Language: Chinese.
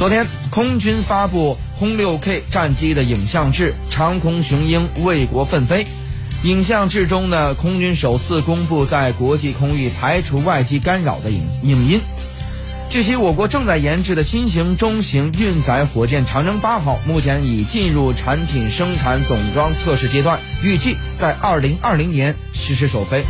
昨天，空军发布轰六 K 战机的影像志，长空雄鹰为国奋飞。影像志中呢，空军首次公布在国际空域排除外机干扰的影影音。据悉，我国正在研制的新型中型运载火箭长征八号，目前已进入产品生产总装测试阶段，预计在二零二零年实施首飞。